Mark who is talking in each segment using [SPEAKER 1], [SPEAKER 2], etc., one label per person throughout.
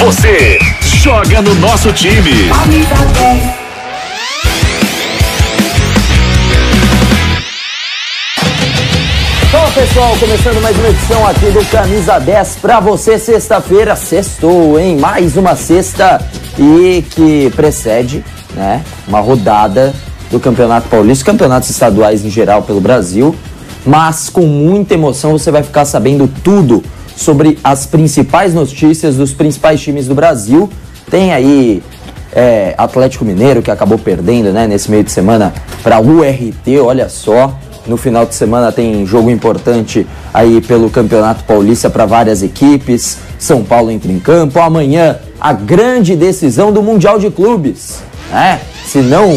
[SPEAKER 1] Você joga no nosso time.
[SPEAKER 2] Fala pessoal, começando mais uma edição aqui do Camisa 10 para você, sexta-feira, sextou, hein? Mais uma sexta e que precede, né, uma rodada do Campeonato Paulista, campeonatos estaduais em geral pelo Brasil, mas com muita emoção você vai ficar sabendo tudo sobre as principais notícias dos principais times do Brasil. Tem aí é, Atlético Mineiro que acabou perdendo, né, nesse meio de semana para o URT, olha só. No final de semana tem jogo importante aí pelo Campeonato Paulista para várias equipes. São Paulo entra em campo. Amanhã, a grande decisão do Mundial de Clubes. É, se não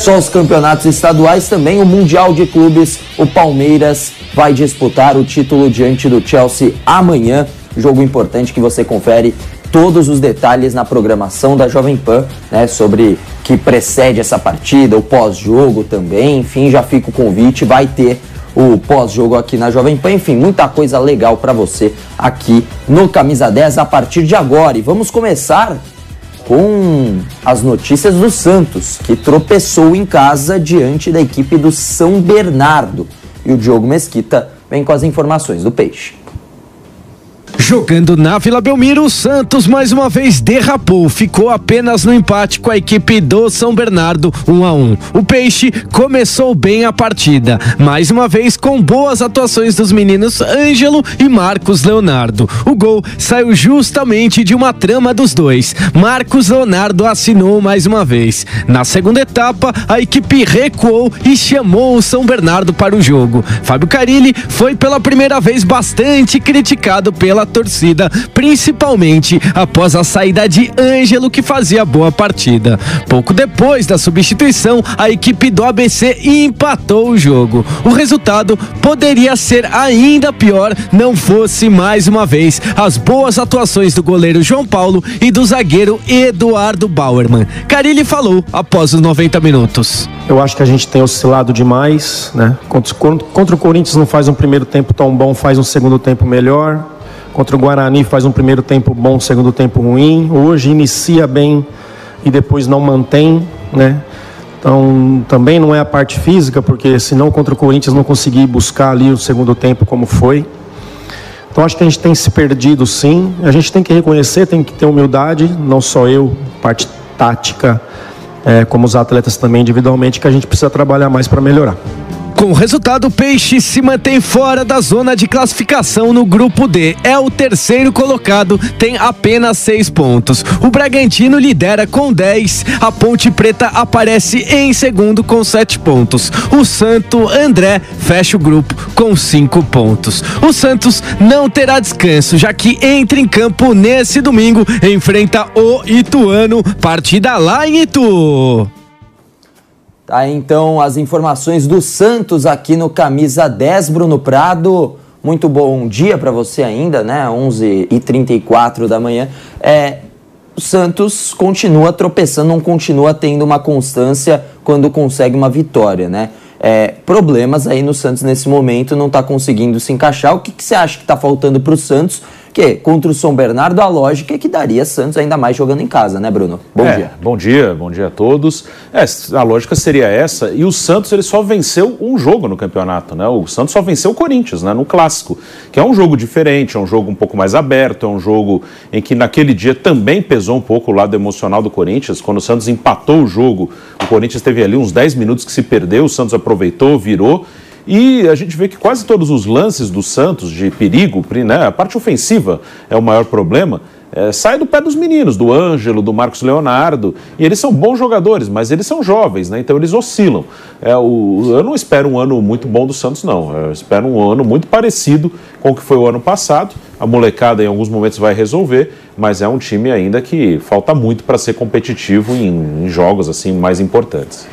[SPEAKER 2] só os campeonatos estaduais, também o Mundial de Clubes. O Palmeiras vai disputar o título diante do Chelsea amanhã. Jogo importante que você confere todos os detalhes na programação da Jovem Pan, né, sobre que precede essa partida, o pós-jogo também, enfim, já fica o convite, vai ter o pós-jogo aqui na Jovem Pan, enfim, muita coisa legal para você aqui no Camisa 10 a partir de agora. E vamos começar com as notícias do Santos, que tropeçou em casa diante da equipe do São Bernardo. E o Diogo Mesquita vem com as informações do Peixe.
[SPEAKER 3] Jogando na Vila Belmiro, o Santos mais uma vez derrapou, ficou apenas no empate com a equipe do São Bernardo, 1 a 1. O Peixe começou bem a partida, mais uma vez com boas atuações dos meninos Ângelo e Marcos Leonardo. O gol saiu justamente de uma trama dos dois. Marcos Leonardo assinou mais uma vez. Na segunda etapa, a equipe recuou e chamou o São Bernardo para o jogo. Fábio Carilli foi pela primeira vez bastante criticado pela torcida, principalmente após a saída de Ângelo, que fazia boa partida. Pouco depois da substituição, a equipe do ABC empatou o jogo. O resultado poderia ser ainda pior não fosse mais uma vez as boas atuações do goleiro João Paulo e do zagueiro Eduardo Bauerman. Carilli falou após os 90 minutos.
[SPEAKER 4] Eu acho que a gente tem oscilado demais, né? Contra, contra o Corinthians não faz um primeiro tempo tão bom, faz um segundo tempo melhor. Contra o Guarani faz um primeiro tempo bom, segundo tempo ruim. Hoje inicia bem e depois não mantém, né? Então, também não é a parte física, porque senão contra o Corinthians não consegui buscar ali o segundo tempo como foi. Então, acho que a gente tem se perdido sim. A gente tem que reconhecer, tem que ter humildade, não só eu, parte tática, é, como os atletas também individualmente, que a gente precisa trabalhar mais para melhorar.
[SPEAKER 3] Com o resultado, o Peixe se mantém fora da zona de classificação no grupo D. É o terceiro colocado, tem apenas seis pontos. O Bragantino lidera com 10. A Ponte Preta aparece em segundo com sete pontos. O Santo André fecha o grupo com cinco pontos. O Santos não terá descanso, já que entra em campo nesse domingo, enfrenta o Ituano. Partida lá em Itu.
[SPEAKER 2] Tá, então as informações do Santos aqui no Camisa 10, Bruno Prado. Muito bom dia para você ainda, né? 11h34 da manhã. É, o Santos continua tropeçando, não continua tendo uma constância quando consegue uma vitória, né? É, problemas aí no Santos nesse momento, não está conseguindo se encaixar. O que, que você acha que está faltando para o Santos que contra o São Bernardo a lógica é que daria Santos ainda mais jogando em casa, né, Bruno?
[SPEAKER 5] Bom é, dia. Bom dia, bom dia a todos. É, a lógica seria essa. E o Santos ele só venceu um jogo no campeonato, né? O Santos só venceu o Corinthians, né? No clássico, que é um jogo diferente, é um jogo um pouco mais aberto, é um jogo em que naquele dia também pesou um pouco o lado emocional do Corinthians. Quando o Santos empatou o jogo, o Corinthians teve ali uns 10 minutos que se perdeu, o Santos aproveitou, virou. E a gente vê que quase todos os lances do Santos de perigo, né, a parte ofensiva é o maior problema, é, sai do pé dos meninos, do Ângelo, do Marcos Leonardo, e eles são bons jogadores, mas eles são jovens, né? então eles oscilam. É, o, eu não espero um ano muito bom do Santos, não. Eu espero um ano muito parecido com o que foi o ano passado. A molecada em alguns momentos vai resolver, mas é um time ainda que falta muito para ser competitivo em, em jogos assim mais importantes.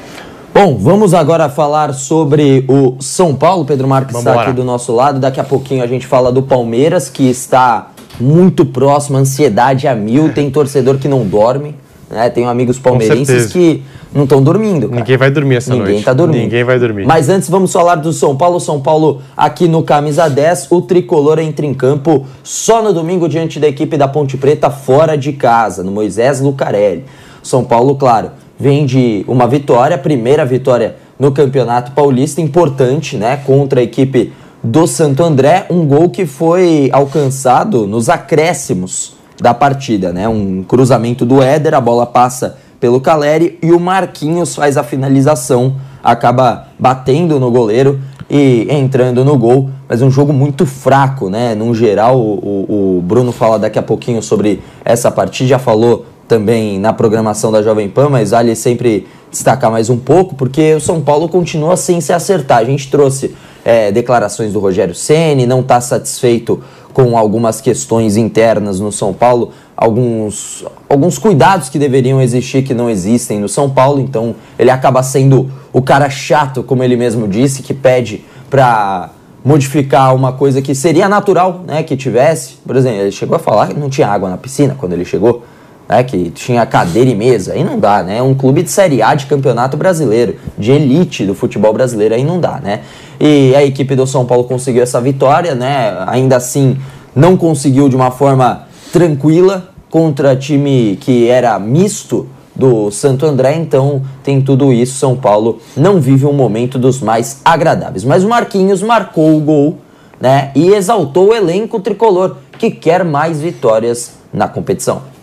[SPEAKER 2] Bom, vamos agora falar sobre o São Paulo. Pedro Marques está aqui do nosso lado. Daqui a pouquinho a gente fala do Palmeiras, que está muito próximo, ansiedade a mil. Tem torcedor que não dorme. Né? Tenho amigos palmeirenses que não estão dormindo.
[SPEAKER 6] Cara. Ninguém vai dormir essa
[SPEAKER 2] Ninguém
[SPEAKER 6] noite.
[SPEAKER 2] Ninguém tá dormindo.
[SPEAKER 6] Ninguém vai dormir.
[SPEAKER 2] Mas antes vamos falar do São Paulo. São Paulo aqui no Camisa 10. O tricolor entra em campo só no domingo diante da equipe da Ponte Preta fora de casa, no Moisés Lucarelli. São Paulo, claro, vem de uma vitória, primeira vitória no Campeonato Paulista, importante, né, contra a equipe do Santo André, um gol que foi alcançado nos acréscimos da partida, né? Um cruzamento do Éder, a bola passa pelo Caleri e o Marquinhos faz a finalização, acaba batendo no goleiro e entrando no gol, mas um jogo muito fraco, né? No geral, o, o Bruno fala daqui a pouquinho sobre essa partida, já falou também na programação da Jovem Pan, mas vale sempre destacar mais um pouco, porque o São Paulo continua sem se acertar. A gente trouxe é, declarações do Rogério Ceni, não está satisfeito com algumas questões internas no São Paulo, alguns, alguns cuidados que deveriam existir que não existem no São Paulo, então ele acaba sendo o cara chato, como ele mesmo disse, que pede para modificar uma coisa que seria natural, né, que tivesse. Por exemplo, ele chegou a falar que não tinha água na piscina quando ele chegou né, que tinha cadeira e mesa, aí não dá, né? Um clube de Série A de campeonato brasileiro, de elite do futebol brasileiro, aí não dá, né? E a equipe do São Paulo conseguiu essa vitória, né? Ainda assim, não conseguiu de uma forma tranquila contra time que era misto do Santo André, então tem tudo isso. São Paulo não vive um momento dos mais agradáveis. Mas o Marquinhos marcou o gol, né? E exaltou o elenco tricolor, que quer mais vitórias na competição.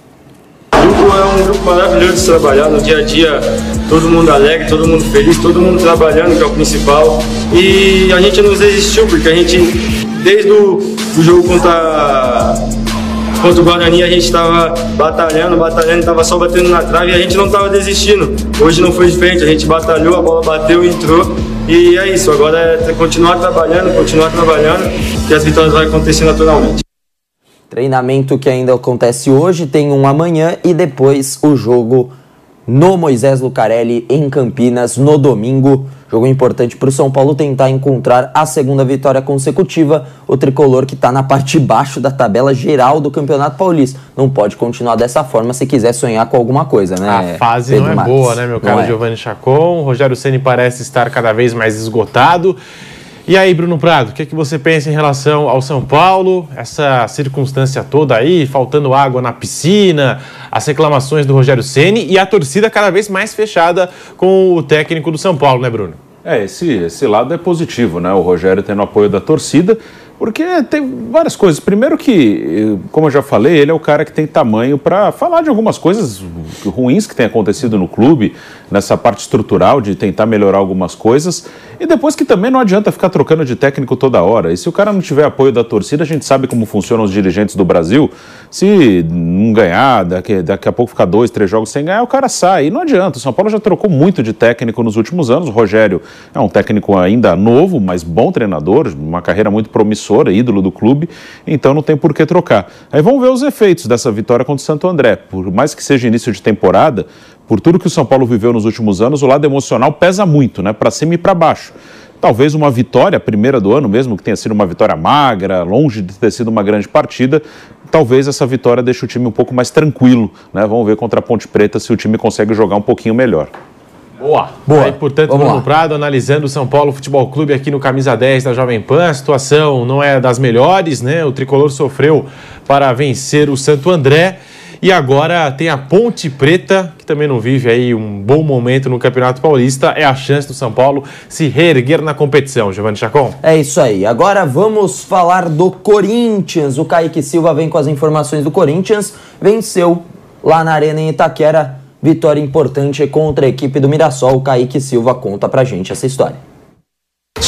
[SPEAKER 7] O grupo é um grupo maravilhoso de trabalhar no dia a dia, todo mundo alegre, todo mundo feliz, todo mundo trabalhando, que é o principal. E a gente não desistiu, porque a gente, desde o do jogo contra, contra o Guarani, a gente estava batalhando, batalhando, estava só batendo na trave e a gente não estava desistindo. Hoje não foi diferente, a gente batalhou, a bola bateu entrou. E é isso, agora é continuar trabalhando, continuar trabalhando, que as vitórias vão acontecer naturalmente.
[SPEAKER 2] Treinamento que ainda acontece hoje, tem um amanhã e depois o jogo no Moisés Lucarelli em Campinas no domingo. Jogo importante para o São Paulo tentar encontrar a segunda vitória consecutiva. O tricolor que está na parte de baixo da tabela geral do Campeonato Paulista. Não pode continuar dessa forma se quiser sonhar com alguma coisa, né?
[SPEAKER 6] A fase Pedro não é Marques. boa, né, meu caro é. Giovanni Chacon? O Rogério Ceni parece estar cada vez mais esgotado. E aí, Bruno Prado, o que, é que você pensa em relação ao São Paulo? Essa circunstância toda aí, faltando água na piscina, as reclamações do Rogério Ceni e a torcida cada vez mais fechada com o técnico do São Paulo, né, Bruno?
[SPEAKER 5] É, esse, esse lado é positivo, né? O Rogério tendo apoio da torcida porque tem várias coisas. Primeiro que, como eu já falei, ele é o cara que tem tamanho para falar de algumas coisas ruins que tem acontecido no clube, nessa parte estrutural de tentar melhorar algumas coisas. E depois que também não adianta ficar trocando de técnico toda hora. E se o cara não tiver apoio da torcida, a gente sabe como funcionam os dirigentes do Brasil. Se não ganhar, daqui, daqui a pouco ficar dois, três jogos sem ganhar, o cara sai. E não adianta. O São Paulo já trocou muito de técnico nos últimos anos. O Rogério é um técnico ainda novo, mas bom treinador, uma carreira muito promissora promissora, ídolo do clube, então não tem por que trocar. Aí vamos ver os efeitos dessa vitória contra o Santo André. Por mais que seja início de temporada, por tudo que o São Paulo viveu nos últimos anos, o lado emocional pesa muito, né? Para cima e para baixo. Talvez uma vitória, a primeira do ano, mesmo que tenha sido uma vitória magra, longe de ter sido uma grande partida, talvez essa vitória deixe o time um pouco mais tranquilo. Né? Vamos ver contra a Ponte Preta se o time consegue jogar um pouquinho melhor.
[SPEAKER 6] Boa. Boa. Aí, portanto, Vamos Bruno lá. Prado analisando o São Paulo Futebol Clube aqui no Camisa 10 da Jovem Pan. A situação não é das melhores, né? O tricolor sofreu para vencer o Santo André. E agora tem a Ponte Preta, que também não vive aí um bom momento no Campeonato Paulista. É a chance do São Paulo se reerguer na competição, Giovanni Chacon.
[SPEAKER 2] É isso aí. Agora vamos falar do Corinthians. O Kaique Silva vem com as informações do Corinthians. Venceu lá na Arena em Itaquera Vitória importante contra a equipe do Mirassol. Kaique Silva conta pra gente essa história.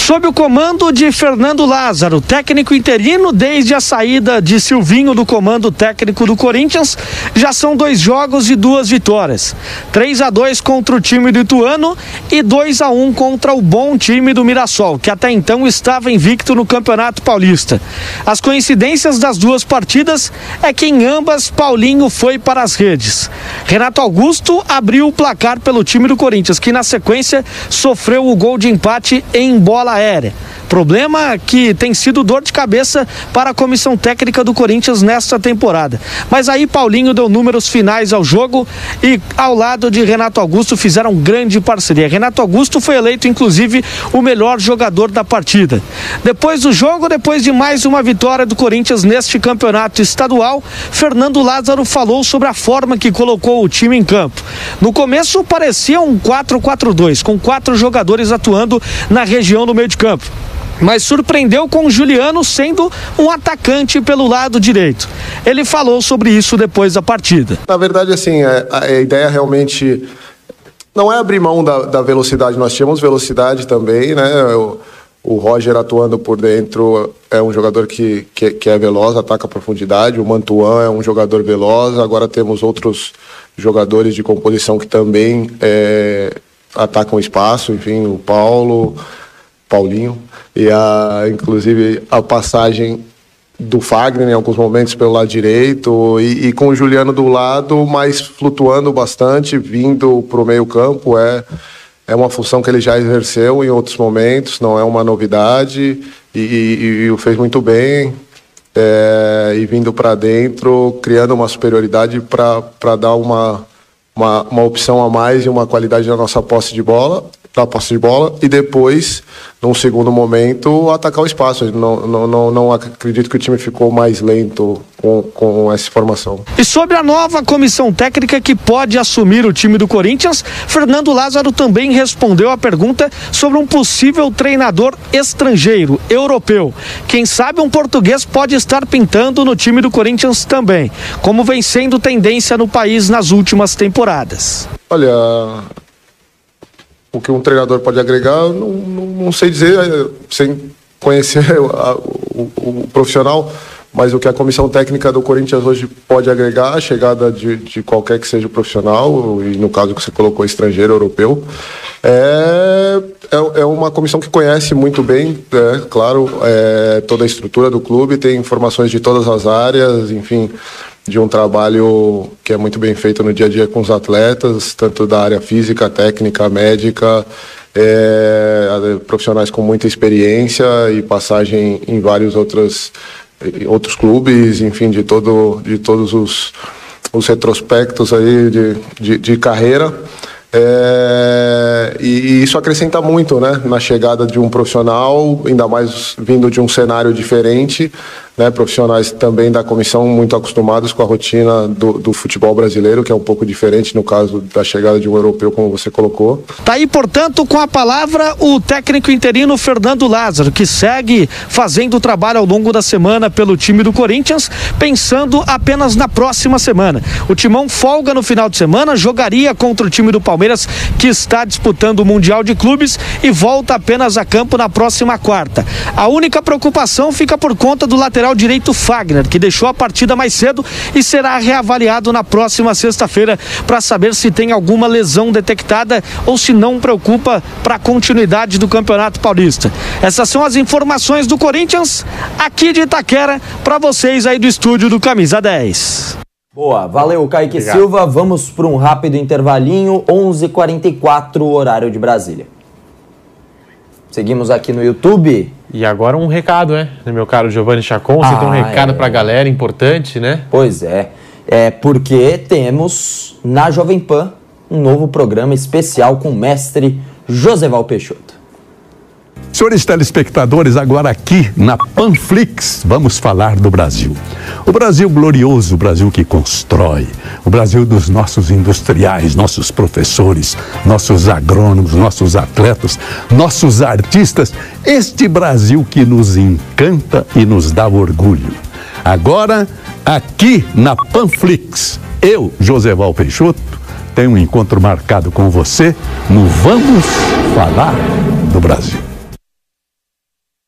[SPEAKER 8] Sob o comando de Fernando Lázaro, técnico interino desde a saída de Silvinho do comando técnico do Corinthians, já são dois jogos e duas vitórias. 3 a 2 contra o time do Ituano e 2 a 1 contra o bom time do Mirassol, que até então estava invicto no Campeonato Paulista. As coincidências das duas partidas é que em ambas Paulinho foi para as redes. Renato Augusto abriu o placar pelo time do Corinthians, que na sequência sofreu o gol de empate em bola aérea. Problema que tem sido dor de cabeça para a comissão técnica do Corinthians nesta temporada. Mas aí Paulinho deu números finais ao jogo e ao lado de Renato Augusto fizeram grande parceria. Renato Augusto foi eleito inclusive o melhor jogador da partida. Depois do jogo, depois de mais uma vitória do Corinthians neste campeonato estadual, Fernando Lázaro falou sobre a forma que colocou o time em campo. No começo parecia um 4-4-2, com quatro jogadores atuando na região do meio de campo mas surpreendeu com o Juliano sendo um atacante pelo lado direito. Ele falou sobre isso depois da partida.
[SPEAKER 9] Na verdade, assim, é, a, a ideia realmente não é abrir mão da, da, velocidade. Nós tínhamos velocidade também, né? O, o, Roger atuando por dentro é um jogador que, que, que é veloz, ataca a profundidade. O Mantuan é um jogador veloz. Agora temos outros jogadores de composição que também é, atacam espaço. Enfim, o Paulo, Paulinho e a, inclusive a passagem do Fagner em alguns momentos pelo lado direito e, e com o Juliano do lado, mas flutuando bastante, vindo para o meio campo, é, é uma função que ele já exerceu em outros momentos, não é uma novidade e, e, e o fez muito bem, é, e vindo para dentro, criando uma superioridade para dar uma, uma, uma opção a mais e uma qualidade na nossa posse de bola da posse de bola e depois, num segundo momento, atacar o espaço. Não, não, não, não acredito que o time ficou mais lento com, com essa formação.
[SPEAKER 8] E sobre a nova comissão técnica que pode assumir o time do Corinthians, Fernando Lázaro também respondeu a pergunta sobre um possível treinador estrangeiro, europeu. Quem sabe um português pode estar pintando no time do Corinthians também, como vem sendo tendência no país nas últimas temporadas.
[SPEAKER 9] Olha, o que um treinador pode agregar, não, não, não sei dizer, é, sem conhecer a, o, o, profissional, mas o que a comissão técnica do Corinthians hoje pode agregar, a chegada de, de qualquer que seja o profissional, e no caso que você colocou estrangeiro, europeu, é, é, é uma comissão que conhece muito bem, é, claro, é, toda a estrutura do clube, tem informações de todas as áreas, enfim, de um trabalho que é muito bem feito no dia a dia com os atletas, tanto da área física, técnica, médica, é, profissionais com muita experiência e passagem em vários outros, outros clubes, enfim, de, todo, de todos os, os retrospectos aí de, de, de carreira. É, e, e, isso acrescenta muito né, na chegada de um profissional, ainda mais vindo de um cenário diferente, né, profissionais também da comissão muito acostumados com a rotina do, do, futebol brasileiro, que é um pouco diferente no caso da chegada de um europeu, como você colocou.
[SPEAKER 8] Tá aí, portanto, com a palavra o técnico interino Fernando Lázaro, que segue fazendo o trabalho ao longo da semana pelo time do Corinthians, pensando apenas na próxima semana. O Timão folga no final de semana, jogaria contra o time do Palmeiras, que está disputando o Mundial de Clubes, e volta apenas a campo na próxima quarta. A única preocupação fica por conta do lateral lateral direito Fagner, que deixou a partida mais cedo e será reavaliado na próxima sexta-feira para saber se tem alguma lesão detectada ou se não preocupa para a continuidade do Campeonato Paulista. Essas são as informações do Corinthians aqui de Itaquera para vocês aí do estúdio do Camisa 10.
[SPEAKER 2] Boa, valeu Kaique Obrigado. Silva. Vamos para um rápido intervalinho, 11:44 horário de Brasília. Seguimos aqui no YouTube.
[SPEAKER 6] E agora um recado, né? Meu caro Giovanni Chacon, você ah, tem um recado é. para a galera importante, né?
[SPEAKER 2] Pois é. É porque temos na Jovem Pan um novo programa especial com o mestre Joseval Peixoto.
[SPEAKER 10] Senhores telespectadores, agora aqui na Panflix, vamos falar do Brasil. O Brasil glorioso, o Brasil que constrói, o Brasil dos nossos industriais, nossos professores, nossos agrônomos, nossos atletas, nossos artistas. Este Brasil que nos encanta e nos dá orgulho. Agora, aqui na Panflix, eu, Joseval Peixoto, tenho um encontro marcado com você no Vamos Falar do Brasil.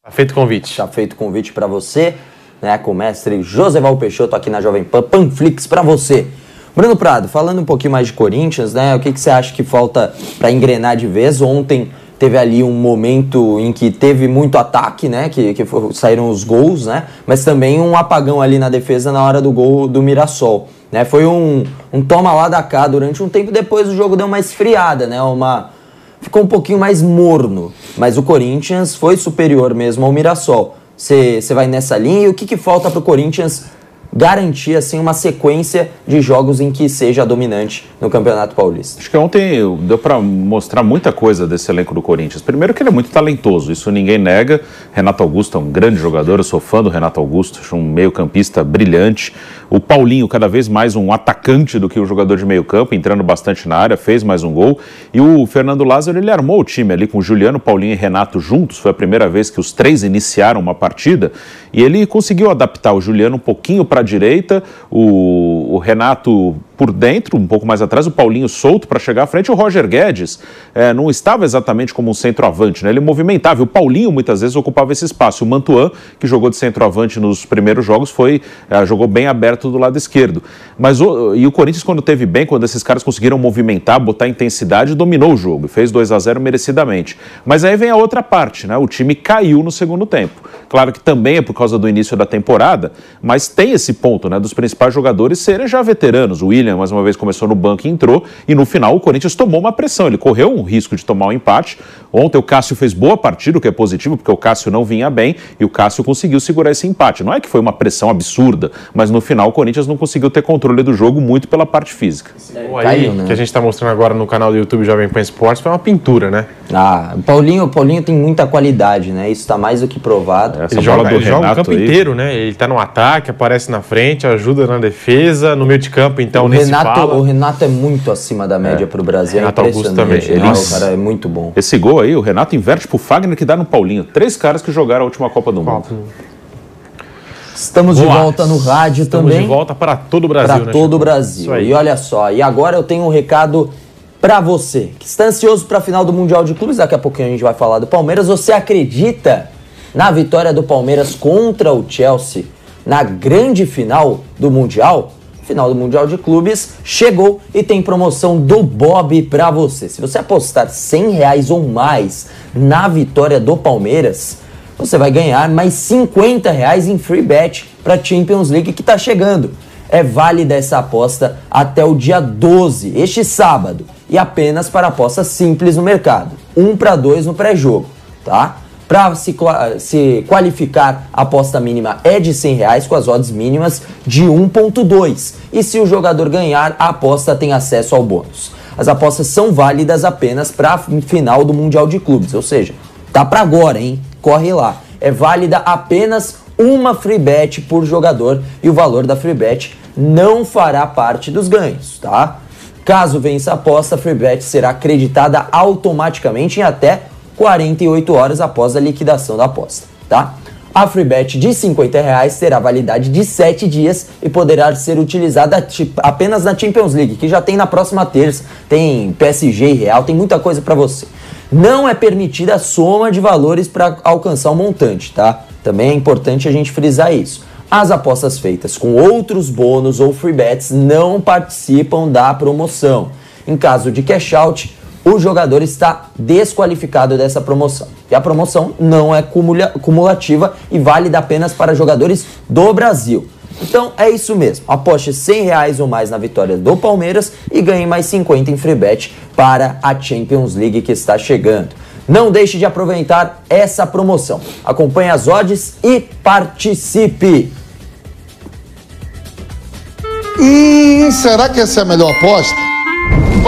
[SPEAKER 6] Tá feito o convite.
[SPEAKER 2] Tá feito o convite para você, né, com o mestre Joseval Peixoto aqui na Jovem Pan, Panflix para você. Bruno Prado, falando um pouquinho mais de Corinthians, né, o que, que você acha que falta para engrenar de vez? Ontem teve ali um momento em que teve muito ataque, né? Que, que saíram os gols, né? Mas também um apagão ali na defesa na hora do gol do Mirassol. Né? Foi um, um toma lá da cá durante um tempo, depois o jogo deu uma esfriada, né? Uma, ficou um pouquinho mais morno. Mas o Corinthians foi superior mesmo ao Mirassol. Você vai nessa linha e o que, que falta para o Corinthians garantir assim uma sequência de jogos em que seja dominante no Campeonato Paulista.
[SPEAKER 5] Acho que ontem deu para mostrar muita coisa desse elenco do Corinthians. Primeiro que ele é muito talentoso, isso ninguém nega. Renato Augusto é um grande jogador, eu sou fã do Renato Augusto, acho um meio-campista brilhante. O Paulinho cada vez mais um atacante do que um jogador de meio-campo, entrando bastante na área, fez mais um gol. E o Fernando Lázaro, ele armou o time ali com Juliano, Paulinho e Renato juntos. Foi a primeira vez que os três iniciaram uma partida e ele conseguiu adaptar o Juliano um pouquinho para a direita, o, o Renato por dentro, um pouco mais atrás, o Paulinho solto para chegar à frente. O Roger Guedes é, não estava exatamente como um centroavante, né? ele movimentava. O Paulinho muitas vezes ocupava esse espaço. O Mantuan, que jogou de centroavante nos primeiros jogos, foi é, jogou bem aberto do lado esquerdo. Mas o, e o Corinthians, quando teve bem, quando esses caras conseguiram movimentar, botar intensidade, dominou o jogo fez 2 a 0 merecidamente. Mas aí vem a outra parte, né? O time caiu no segundo tempo. Claro que também é por causa do início da temporada, mas tem esse ponto, né? Dos principais jogadores serem já veteranos. O William William, mais uma vez, começou no banco e entrou. E no final o Corinthians tomou uma pressão. Ele correu um risco de tomar um empate. Ontem o Cássio fez boa partida, o que é positivo, porque o Cássio não vinha bem e o Cássio conseguiu segurar esse empate. Não é que foi uma pressão absurda, mas no final o Corinthians não conseguiu ter controle do jogo muito pela parte física.
[SPEAKER 6] O aí, né? que a gente está mostrando agora no canal do YouTube Jovem Pan Esportes foi uma pintura, né?
[SPEAKER 2] Ah, o Paulinho, o Paulinho tem muita qualidade, né? Isso está mais do que provado.
[SPEAKER 6] Essa ele joga, ele joga o campo aí. inteiro, né? Ele está no ataque, aparece na frente, ajuda na defesa, no meio de campo, então o
[SPEAKER 2] Renato, o Renato é muito acima da média é. para o Brasil. É Renato é Augusto também. Ele, o cara é muito bom.
[SPEAKER 5] Esse gol aí, o Renato inverte pro Fagner que dá no Paulinho. Três caras que jogaram a última Copa do Mundo.
[SPEAKER 2] Estamos Boa. de volta no rádio
[SPEAKER 6] Estamos
[SPEAKER 2] também.
[SPEAKER 6] Estamos de volta para todo o Brasil.
[SPEAKER 2] Para né, todo o Brasil. E olha só, e agora eu tenho um recado para você que está ansioso para a final do Mundial de Clubes. Daqui a pouquinho a gente vai falar do Palmeiras. Você acredita na vitória do Palmeiras contra o Chelsea na grande final do Mundial? Final do Mundial de Clubes chegou e tem promoção do Bob para você. Se você apostar 100 reais ou mais na vitória do Palmeiras, você vai ganhar mais 50 reais em free bet para Champions League que está chegando. É válida essa aposta até o dia 12, este sábado, e apenas para apostas simples no mercado. 1 para 2 no pré-jogo, tá? Para se, se, qualificar, a aposta mínima é de 100 reais com as odds mínimas de 1.2. E se o jogador ganhar, a aposta tem acesso ao bônus. As apostas são válidas apenas para a final do Mundial de Clubes, ou seja, tá para agora, hein? Corre lá. É válida apenas uma free bet por jogador e o valor da free bet não fará parte dos ganhos, tá? Caso vença a aposta, a free bet será acreditada automaticamente em até 48 horas após a liquidação da aposta, tá? A free bet de 50 reais terá validade de 7 dias e poderá ser utilizada apenas na Champions League, que já tem na próxima terça, tem PSG e Real, tem muita coisa para você. Não é permitida a soma de valores para alcançar o um montante, tá? Também é importante a gente frisar isso. As apostas feitas com outros bônus ou free bets não participam da promoção. Em caso de cash out, o jogador está desqualificado dessa promoção. E a promoção não é cumulativa e válida apenas para jogadores do Brasil. Então é isso mesmo. Aposte 100 reais ou mais na vitória do Palmeiras e ganhe mais 50 em free bet para a Champions League que está chegando. Não deixe de aproveitar essa promoção. Acompanhe as odds e participe.
[SPEAKER 11] Hum, será que essa é a melhor aposta?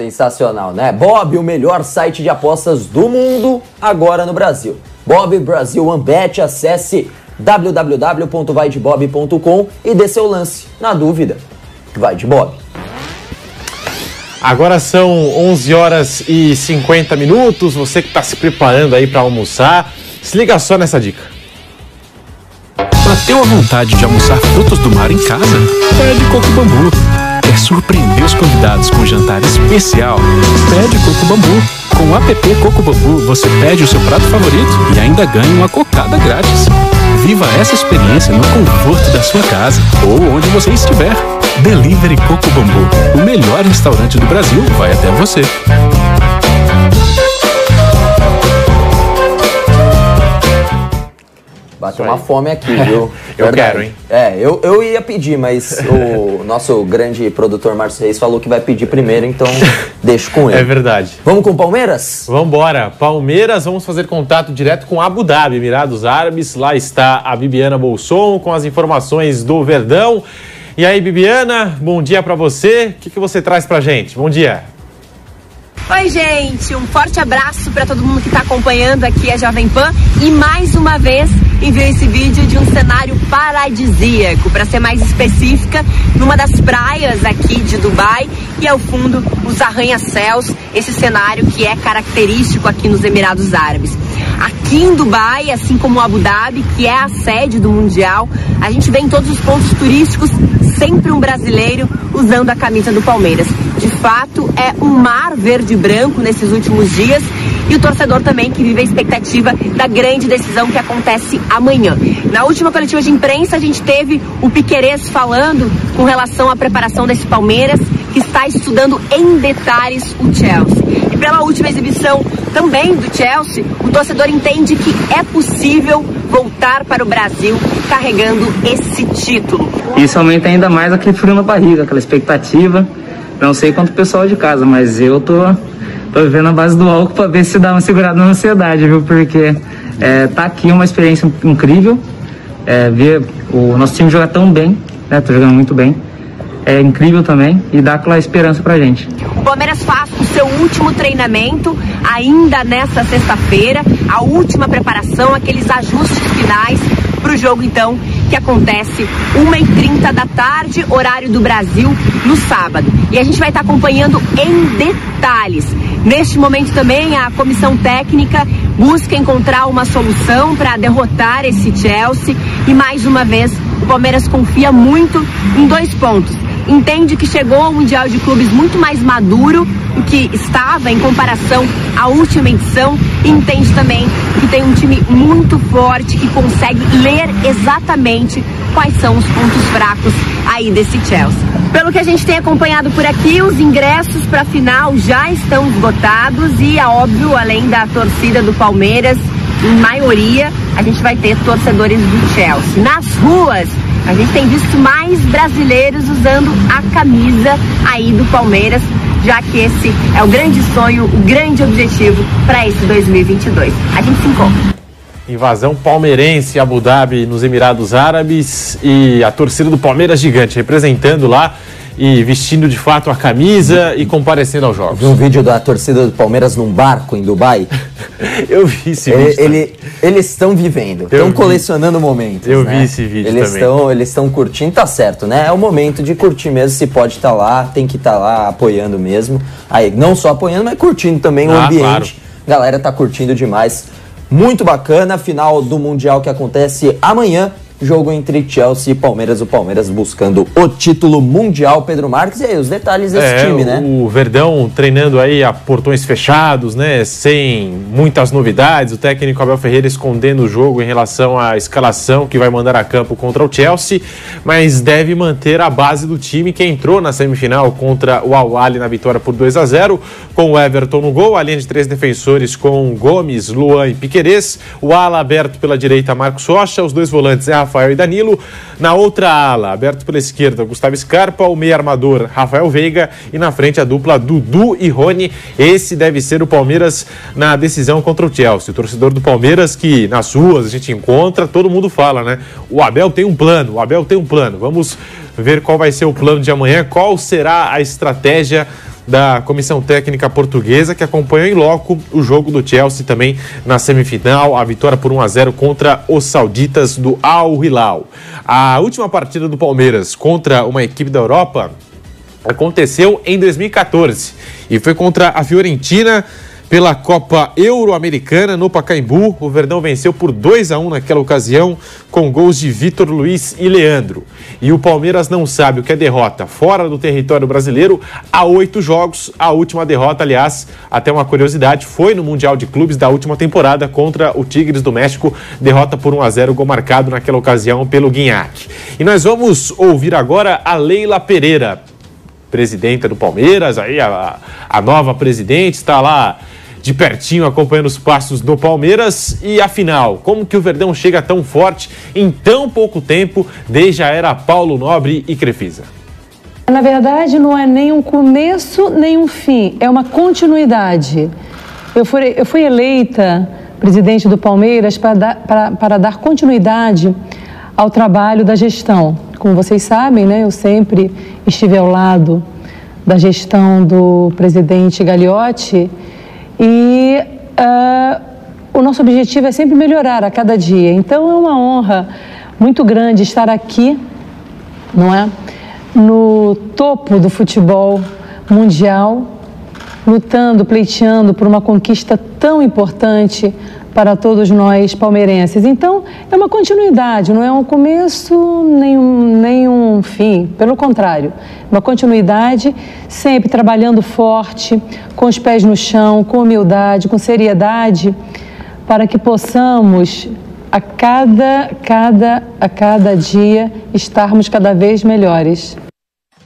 [SPEAKER 2] Sensacional, né? Bob, o melhor site de apostas do mundo, agora no Brasil. Bob Brasil One Bet, acesse www.vaidebob.com e dê seu lance. Na dúvida, vai de Bob.
[SPEAKER 6] Agora são 11 horas e 50 minutos. Você que está se preparando aí para almoçar, se liga só nessa dica.
[SPEAKER 12] Bateu a vontade de almoçar frutos do mar em casa? Pede Coco Bambu. Surpreender os convidados com um jantar especial? Pede Coco Bambu. Com o app Coco Bambu, você pede o seu prato favorito e ainda ganha uma cocada grátis. Viva essa experiência no conforto da sua casa ou onde você estiver. Delivery Coco Bambu. O melhor restaurante do Brasil vai até você.
[SPEAKER 2] Bateu uma fome aqui, viu?
[SPEAKER 6] Eu
[SPEAKER 2] Verdade.
[SPEAKER 6] quero, hein?
[SPEAKER 2] É, eu, eu ia pedir, mas o nosso grande produtor Márcio Reis falou que vai pedir primeiro, então deixo com ele.
[SPEAKER 6] É verdade.
[SPEAKER 2] Vamos com o Palmeiras?
[SPEAKER 6] Vamos embora. Palmeiras, vamos fazer contato direto com Abu Dhabi, Emirados Árabes. Lá está a Bibiana Bolson com as informações do Verdão. E aí, Bibiana, bom dia para você. O que, que você traz pra gente? Bom dia.
[SPEAKER 13] Oi, gente, um forte abraço para todo mundo que está acompanhando aqui a Jovem Pan e mais uma vez enviou esse vídeo de um cenário paradisíaco, para ser mais específica, numa das praias aqui de Dubai e ao fundo os arranha-céus, esse cenário que é característico aqui nos Emirados Árabes. Aqui em Dubai, assim como Abu Dhabi, que é a sede do Mundial, a gente vê em todos os pontos turísticos sempre um brasileiro usando a camisa do Palmeiras. De fato, é um mar verde e branco nesses últimos dias e o torcedor também que vive a expectativa da grande decisão que acontece amanhã. Na última coletiva de imprensa, a gente teve o Piquerez falando com relação à preparação desse Palmeiras, que está estudando em detalhes o Chelsea. E pela última exibição também do Chelsea, o torcedor entende que é possível voltar para o Brasil carregando esse título.
[SPEAKER 14] Isso aumenta ainda mais aquele frio na barriga, aquela expectativa. Não sei quanto o pessoal de casa, mas eu tô, tô vivendo a base do álcool para ver se dá uma segurada na ansiedade, viu? Porque é, tá aqui uma experiência incrível. É, ver o nosso time jogar tão bem, né? Tô jogando muito bem. É incrível também e dá aquela esperança pra gente.
[SPEAKER 13] O Palmeiras faz o seu último treinamento ainda nesta sexta-feira, a última preparação, aqueles ajustes finais para o jogo então que acontece 1h30 da tarde, horário do Brasil, no sábado. E a gente vai estar acompanhando em detalhes. Neste momento também a comissão técnica busca encontrar uma solução para derrotar esse Chelsea e mais uma vez o Palmeiras confia muito em dois pontos entende que chegou ao Mundial de Clubes muito mais maduro do que estava em comparação à última edição e entende também que tem um time muito forte que consegue ler exatamente quais são os pontos fracos aí desse Chelsea. Pelo que a gente tem acompanhado por aqui, os ingressos para a final já estão esgotados e, é óbvio, além da torcida do Palmeiras, em maioria, a gente vai ter torcedores do Chelsea. Nas ruas, a gente tem visto mais brasileiros usando a camisa aí do Palmeiras, já que esse é o grande sonho, o grande objetivo para esse 2022. A gente se encontra.
[SPEAKER 6] Invasão palmeirense Abu Dhabi, nos Emirados Árabes, e a torcida do Palmeiras gigante representando lá e vestindo de fato a camisa e comparecendo aos jogos.
[SPEAKER 2] Vi um vídeo da torcida do Palmeiras num barco em Dubai.
[SPEAKER 6] Eu vi esse
[SPEAKER 2] Ele-
[SPEAKER 6] vídeo.
[SPEAKER 2] ele- eles estão vivendo, estão colecionando momentos.
[SPEAKER 6] Eu
[SPEAKER 2] né?
[SPEAKER 6] vi esse vídeo
[SPEAKER 2] eles
[SPEAKER 6] também.
[SPEAKER 2] Estão, eles estão curtindo, tá certo, né? É o momento de curtir mesmo. Se pode estar lá, tem que estar lá apoiando mesmo. Aí, não só apoiando, mas curtindo também o
[SPEAKER 6] Ah,
[SPEAKER 2] ambiente.
[SPEAKER 6] claro.
[SPEAKER 2] Galera tá curtindo demais. Muito bacana. Final do Mundial que acontece amanhã. Jogo entre Chelsea e Palmeiras, o Palmeiras buscando o título mundial, Pedro Marques, e aí os detalhes desse
[SPEAKER 6] é,
[SPEAKER 2] time, né?
[SPEAKER 6] O Verdão treinando aí a portões fechados, né, sem muitas novidades, o técnico Abel Ferreira escondendo o jogo em relação à escalação que vai mandar a campo contra o Chelsea, mas deve manter a base do time que entrou na semifinal contra o Al na vitória por 2 a 0, com o Everton no gol, a linha de três defensores com Gomes, Luan e Piquerez, o ala aberto pela direita Marcos Rocha, os dois volantes é Rafael e Danilo. Na outra ala, aberto pela esquerda, Gustavo Scarpa, o meio armador Rafael Veiga e na frente a dupla Dudu e Rony. Esse deve ser o Palmeiras na decisão contra o Chelsea. O torcedor do Palmeiras que nas ruas a gente encontra, todo mundo fala, né? O Abel tem um plano, o Abel tem um plano. Vamos ver qual vai ser o plano de amanhã, qual será a estratégia da comissão técnica portuguesa que acompanhou em loco o jogo do Chelsea também na semifinal, a vitória por 1 a 0 contra os sauditas do Al Hilal. A última partida do Palmeiras contra uma equipe da Europa aconteceu em 2014 e foi contra a Fiorentina pela Copa Euro-Americana no Pacaembu. O Verdão venceu por 2 a 1 naquela ocasião, com gols de Vitor Luiz e Leandro. E o Palmeiras não sabe o que é derrota fora do território brasileiro há oito jogos. A última derrota, aliás, até uma curiosidade, foi no Mundial de Clubes da última temporada contra o Tigres do México. Derrota por 1 a 0 gol marcado naquela ocasião pelo Guinhac. E nós vamos ouvir agora a Leila Pereira, presidenta do Palmeiras, aí a, a nova presidente, está lá de pertinho acompanhando os passos do Palmeiras. E afinal, como que o Verdão chega tão forte em tão pouco tempo, desde a era Paulo Nobre e Crefisa?
[SPEAKER 15] Na verdade, não é nem um começo nem um fim, é uma continuidade. Eu fui, eu fui eleita presidente do Palmeiras para dar, para, para dar continuidade ao trabalho da gestão. Como vocês sabem, né, eu sempre estive ao lado da gestão do presidente Gagliotti e uh, o nosso objetivo é sempre melhorar a cada dia. Então é uma honra muito grande estar aqui, não é? No topo do futebol mundial, lutando, pleiteando por uma conquista tão importante para todos nós palmeirenses. Então, é uma continuidade, não é um começo nem um, nem um fim, pelo contrário, uma continuidade, sempre trabalhando forte, com os pés no chão, com humildade, com seriedade, para que possamos a cada, cada, a cada dia estarmos cada vez melhores.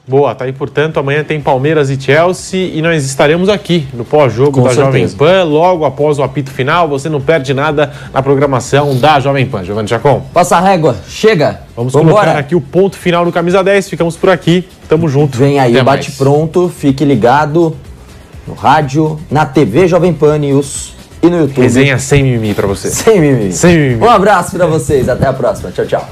[SPEAKER 6] Boa, tá aí, portanto, amanhã tem Palmeiras e Chelsea e nós estaremos aqui no pós-jogo da certeza. Jovem Pan, logo após o apito final. Você não perde nada na programação da Jovem Pan. Giovanni Chacon.
[SPEAKER 2] Passa a régua, chega.
[SPEAKER 6] Vamos Vambora. colocar aqui o ponto final do Camisa 10. Ficamos por aqui, tamo junto.
[SPEAKER 2] Vem aí, bate pronto, fique ligado no rádio, na TV Jovem Pan News e no YouTube.
[SPEAKER 6] Resenha sem mimimi pra você.
[SPEAKER 2] Sem mimimi.
[SPEAKER 6] Sem mimimi.
[SPEAKER 2] Um abraço pra vocês, até a próxima. Tchau, tchau.